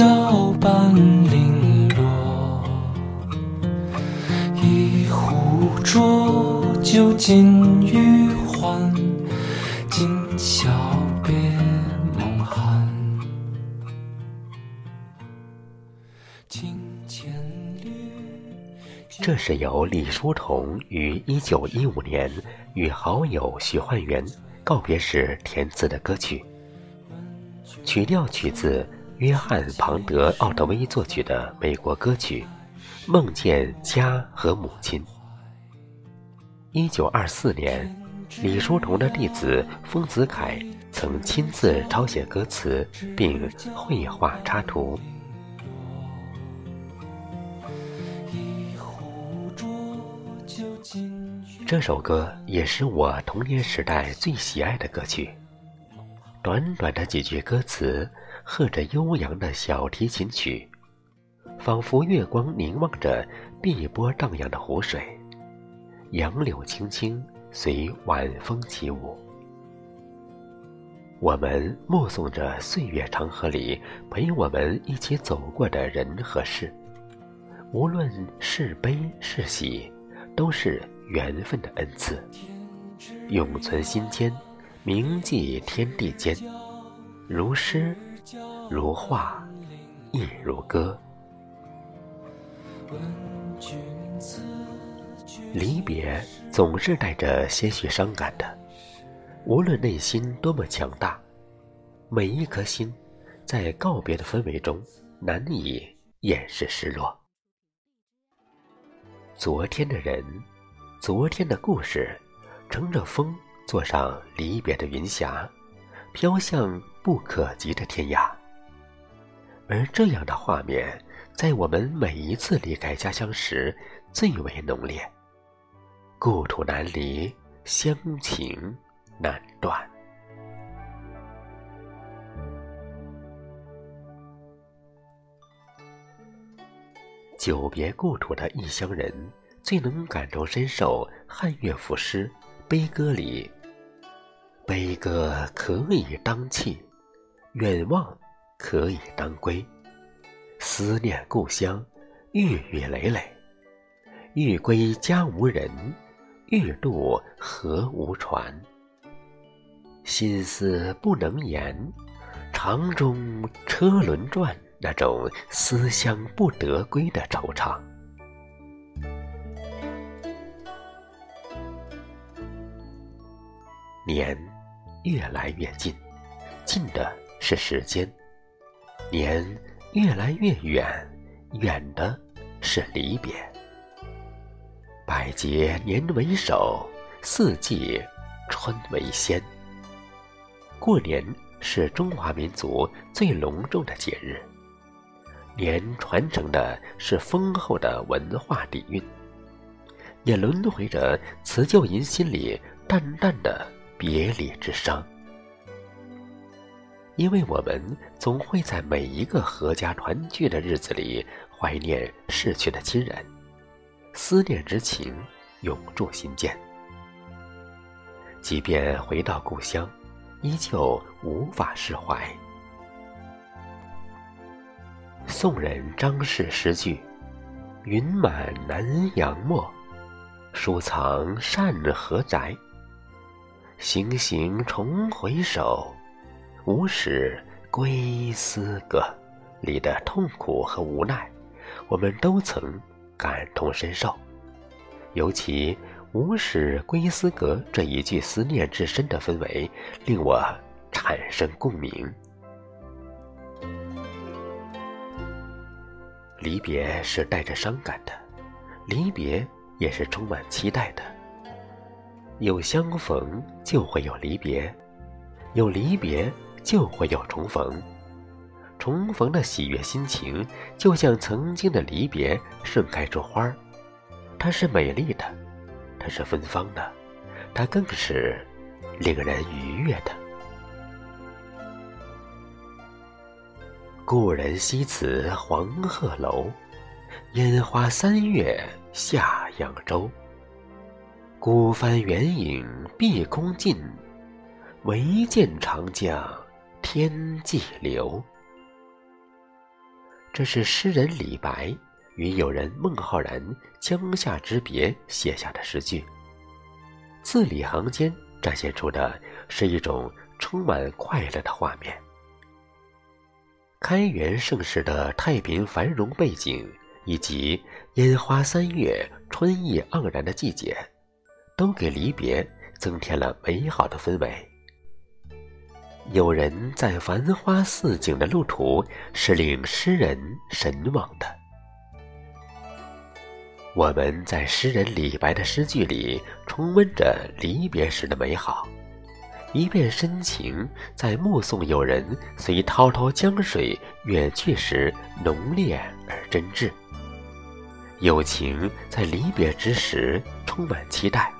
知交半零落。一壶浊酒尽余欢，今宵别梦寒。金钱绿。这是由李叔同于一九一五年与好友徐焕元告别时填词的歌曲，曲调取自约翰·庞德·奥德威作曲的美国歌曲《梦见家和母亲》。一九二四年，李叔同的弟子丰子恺曾亲自抄写歌词并绘画插图。这首歌也是我童年时代最喜爱的歌曲。短短的几句歌词，和着悠扬的小提琴曲，仿佛月光凝望着碧波荡漾的湖水，杨柳青青随晚风起舞。我们目送着岁月长河里陪我们一起走过的人和事，无论是悲是喜，都是缘分的恩赐，永存心间，铭记天地间，如诗，如画，亦如歌。离别总是带着些许伤感的，无论内心多么强大，每一颗心在告别的氛围中难以掩饰失落。昨天的人，昨天的故事，乘着风坐上离别的云霞，飘向不可及的天涯。而这样的画面，在我们每一次离开家乡时最为浓烈。故土难离，乡情难断。久别故土的异乡人，最能感同身受汉乐府诗《悲歌》里“悲歌可以当泣，远望可以当归。思念故乡，郁郁累累。欲归家无人，欲渡河无船。心思不能言，肠中车轮转。”那种思乡不得归的惆怅。年越来越近，近的是时间；年越来越远，远的是离别。百节年为首，四季春为先。过年是中华民族最隆重的节日。年传承的是丰厚的文化底蕴，也轮回着辞旧迎新里淡淡的别离之伤。因为我们总会在每一个阖家团聚的日子里怀念逝去的亲人，思念之情永驻心间。即便回到故乡，依旧无法释怀。宋人张氏诗句：“云满南阳漠，书藏善何宅。行行重回首，无使归思阁。”里的痛苦和无奈，我们都曾感同身受。尤其“无使归思阁”这一句思念至深的氛围，令我产生共鸣。离别是带着伤感的，离别也是充满期待的。有相逢就会有离别，有离别就会有重逢。重逢的喜悦心情，就像曾经的离别盛开出花儿，它是美丽的，它是芬芳的，它更是令人愉悦的。故人西辞黄鹤楼，烟花三月下扬州。孤帆远影碧空尽，唯见长江天际流。这是诗人李白与友人孟浩然江夏之别写下的诗句，字里行间展现出的是一种充满快乐的画面。开元盛世的太平繁荣背景，以及烟花三月、春意盎然的季节，都给离别增添了美好的氛围。有人在繁花似锦的路途是令诗人神往的。我们在诗人李白的诗句里重温着离别时的美好，一片深情在目送友人随滔滔江水远去时浓烈而真挚。友情在离别之时充满期待，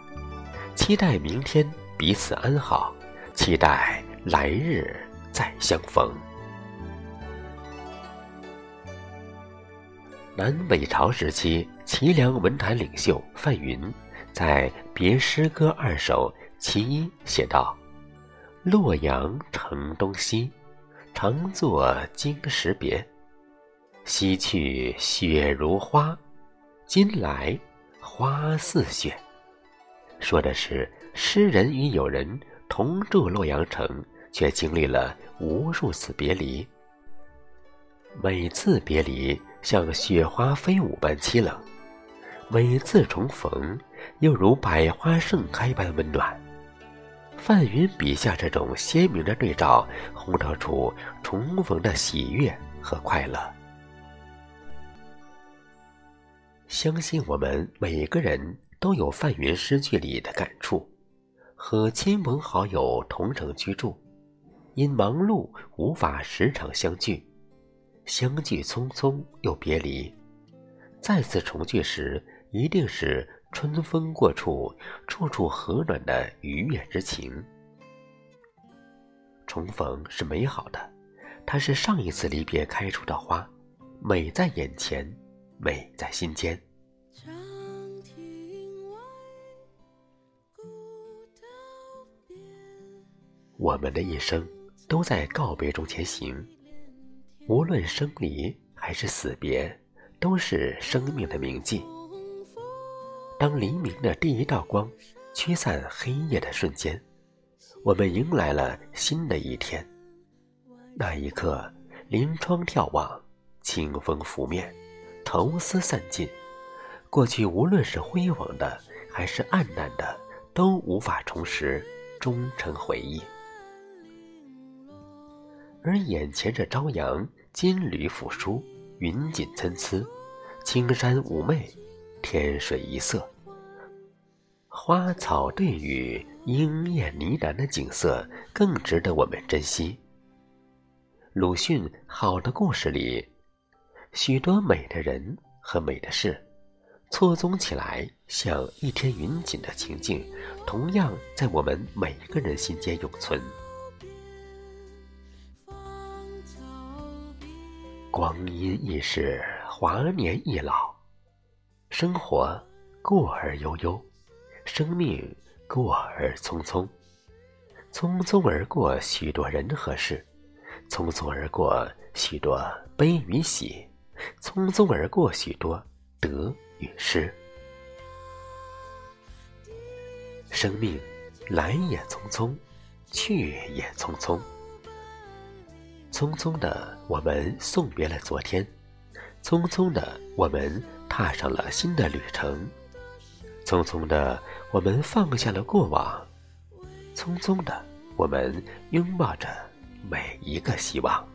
期待明天彼此安好，期待。来日再相逢。南北朝时期，齐梁文坛领袖范云在《别诗歌二首·其一》写道：“洛阳城东西，常作经时别。西去雪如花，今来花似雪。”说的是诗人与友人。同住洛阳城，却经历了无数次别离。每次别离像雪花飞舞般凄冷，每次重逢又如百花盛开般温暖。范云笔下这种鲜明的对照，烘托出重逢的喜悦和快乐。相信我们每个人都有范云诗句里的感触。和亲朋好友同城居住，因忙碌无法时常相聚，相聚匆匆又别离，再次重聚时一定是春风过处，处处和暖的愉悦之情。重逢是美好的，它是上一次离别开出的花，美在眼前，美在心间。我们的一生都在告别中前行，无论生离还是死别，都是生命的铭记。当黎明的第一道光驱散黑夜的瞬间，我们迎来了新的一天。那一刻，临窗眺望，清风拂面，愁思散尽，过去无论是辉煌的还是暗淡的，都无法重拾，终成回忆。而眼前这朝阳，金缕抚疏，云锦参差，青山妩媚，天水一色，花草对语，莺燕呢喃的景色更值得我们珍惜。鲁迅《好的故事》里，许多美的人和美的事，错综起来，像一天云锦的情境，同样在我们每个人心间永存。光阴易逝，华年易老，生活过而悠悠，生命过而匆匆，匆匆而过许多人和事，匆匆而过许多悲与喜，匆匆而过许多得与失。生命来也匆匆，去也匆匆。匆匆的，我们送别了昨天；匆匆的，我们踏上了新的旅程；匆匆的，我们放下了过往；匆匆的，我们拥抱着每一个希望。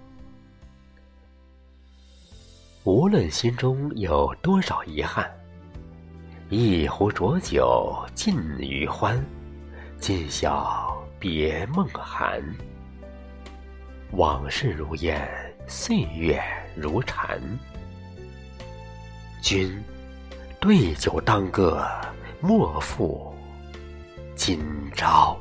无论心中有多少遗憾，一壶浊酒尽余欢，今宵别梦寒。往事如烟，岁月如禅。君对酒当歌，莫负今朝。